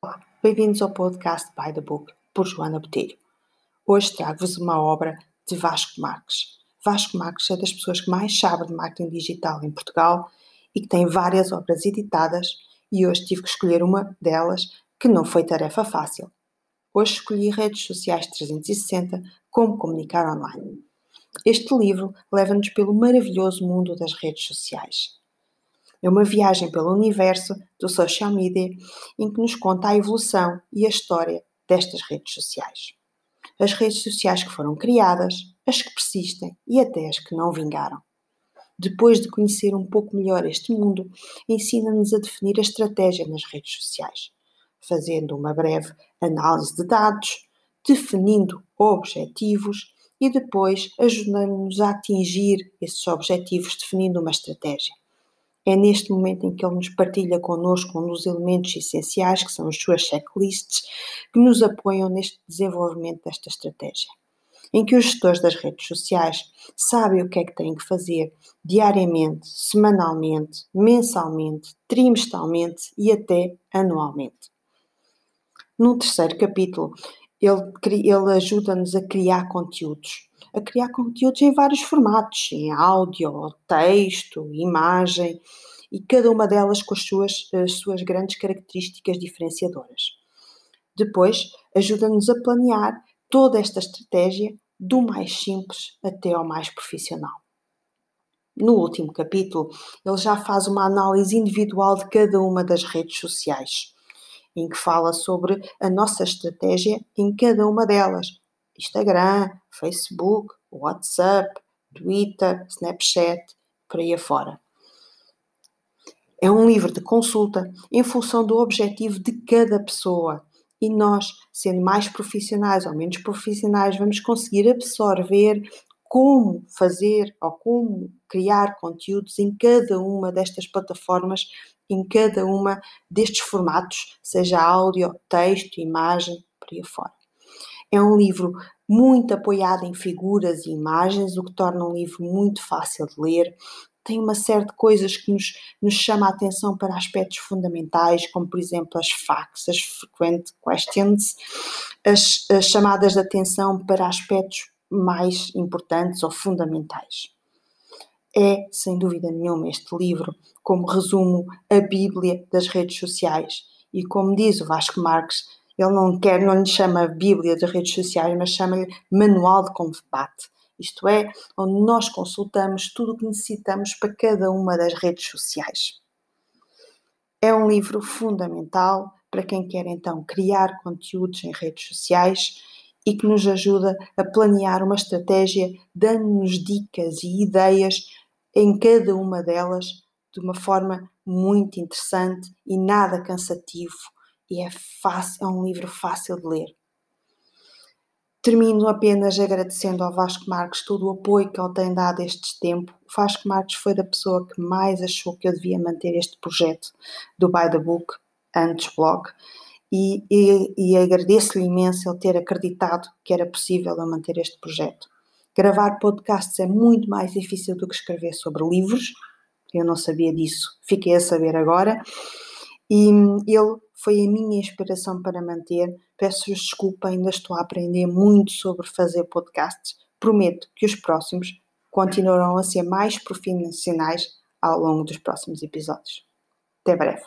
Olá, bem-vindos ao podcast By the Book, por Joana Botelho. Hoje trago-vos uma obra de Vasco Marques. Vasco Marques é das pessoas que mais sabe de marketing digital em Portugal e que tem várias obras editadas e hoje tive que escolher uma delas que não foi tarefa fácil. Hoje escolhi redes sociais 360, como comunicar online. Este livro leva-nos pelo maravilhoso mundo das redes sociais. É uma viagem pelo universo do social media em que nos conta a evolução e a história destas redes sociais. As redes sociais que foram criadas, as que persistem e até as que não vingaram. Depois de conhecer um pouco melhor este mundo, ensina-nos a definir a estratégia nas redes sociais, fazendo uma breve análise de dados, definindo objetivos e depois ajudando-nos a atingir esses objetivos definindo uma estratégia. É neste momento em que ele nos partilha connosco um dos elementos essenciais, que são as suas checklists, que nos apoiam neste desenvolvimento desta estratégia. Em que os gestores das redes sociais sabem o que é que têm que fazer diariamente, semanalmente, mensalmente, trimestralmente e até anualmente. No terceiro capítulo, ele, ele ajuda-nos a criar conteúdos. A criar conteúdos em vários formatos, em áudio, texto, imagem, e cada uma delas com as suas, as suas grandes características diferenciadoras. Depois, ajuda-nos a planear toda esta estratégia do mais simples até ao mais profissional. No último capítulo, ele já faz uma análise individual de cada uma das redes sociais em que fala sobre a nossa estratégia em cada uma delas: Instagram, Facebook, WhatsApp, Twitter, Snapchat, por aí afora. É um livro de consulta em função do objetivo de cada pessoa. E nós, sendo mais profissionais ou menos profissionais, vamos conseguir absorver como fazer ou como criar conteúdos em cada uma destas plataformas em cada uma destes formatos, seja áudio, texto, imagem, por aí fora. É um livro muito apoiado em figuras e imagens, o que torna um livro muito fácil de ler. Tem uma série de coisas que nos, nos chama a atenção para aspectos fundamentais, como por exemplo as FAQs, as Frequent Questions, as, as chamadas de atenção para aspectos mais importantes ou fundamentais. É, sem dúvida nenhuma, este livro, como resumo, a Bíblia das redes sociais. E como diz o Vasco Marques, ele não quer, não lhe chama Bíblia das redes sociais, mas chama-lhe Manual de Combate. Isto é, onde nós consultamos tudo o que necessitamos para cada uma das redes sociais. É um livro fundamental para quem quer então criar conteúdos em redes sociais e que nos ajuda a planear uma estratégia, dando-nos dicas e ideias em cada uma delas de uma forma muito interessante e nada cansativo e é fácil, é um livro fácil de ler. Termino apenas agradecendo ao Vasco Marques todo o apoio que ele tem dado este tempo. O Vasco Marques foi da pessoa que mais achou que eu devia manter este projeto do By the Book, antes blog, e, e, e agradeço-lhe imenso ele ter acreditado que era possível eu manter este projeto. Gravar podcasts é muito mais difícil do que escrever sobre livros, eu não sabia disso, fiquei a saber agora. E ele foi a minha inspiração para manter. Peço-vos desculpa, ainda estou a aprender muito sobre fazer podcasts. Prometo que os próximos continuarão a ser mais profissionais ao longo dos próximos episódios. Até breve.